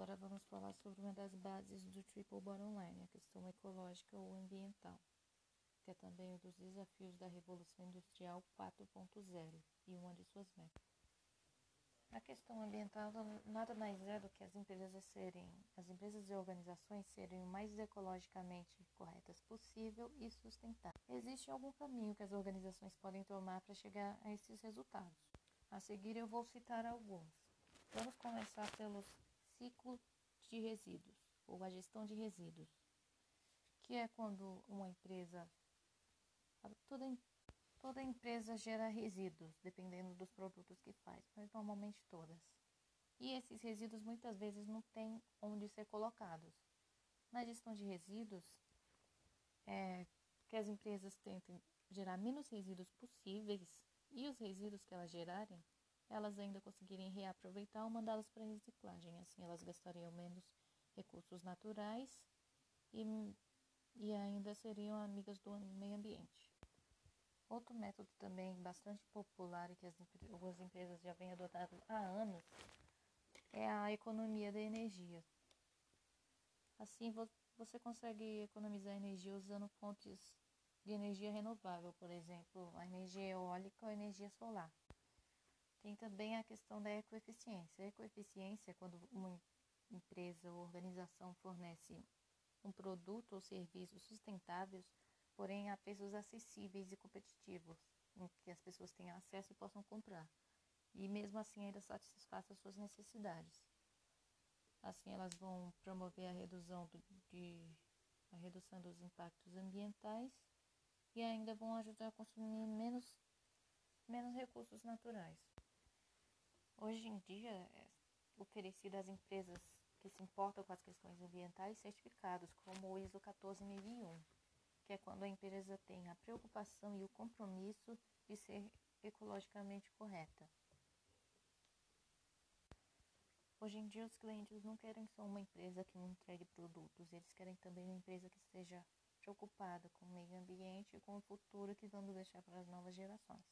Agora vamos falar sobre uma das bases do Triple Bottom Line, a questão ecológica ou ambiental, que é também um dos desafios da Revolução Industrial 4.0 e uma de suas metas. A questão ambiental nada mais é do que as empresas serem, as empresas e organizações serem o mais ecologicamente corretas possível e sustentável. Existe algum caminho que as organizações podem tomar para chegar a esses resultados. A seguir eu vou citar alguns. Vamos começar pelos ciclo de resíduos ou a gestão de resíduos, que é quando uma empresa toda, toda empresa gera resíduos, dependendo dos produtos que faz, mas normalmente todas. E esses resíduos muitas vezes não têm onde ser colocados. Na gestão de resíduos, é que as empresas tentem gerar menos resíduos possíveis e os resíduos que elas gerarem elas ainda conseguirem reaproveitar ou mandá-las para reciclagem. Assim, elas gastariam menos recursos naturais e, e ainda seriam amigas do meio ambiente. Outro método também bastante popular e que as, algumas empresas já vêm adotando há anos é a economia da energia. Assim, você consegue economizar energia usando fontes de energia renovável, por exemplo, a energia eólica ou a energia solar. Tem também a questão da ecoeficiência. A ecoeficiência é quando uma empresa ou organização fornece um produto ou serviço sustentáveis, porém a preços acessíveis e competitivos, em que as pessoas tenham acesso e possam comprar. E mesmo assim ainda satisfaça as suas necessidades. Assim elas vão promover a redução do, de a redução dos impactos ambientais e ainda vão ajudar a consumir menos menos recursos naturais. Hoje em dia, é oferecido às empresas que se importam com as questões ambientais certificados, como o ISO 14001, que é quando a empresa tem a preocupação e o compromisso de ser ecologicamente correta. Hoje em dia, os clientes não querem só uma empresa que entregue produtos, eles querem também uma empresa que esteja preocupada com o meio ambiente e com o futuro que vamos deixar para as novas gerações.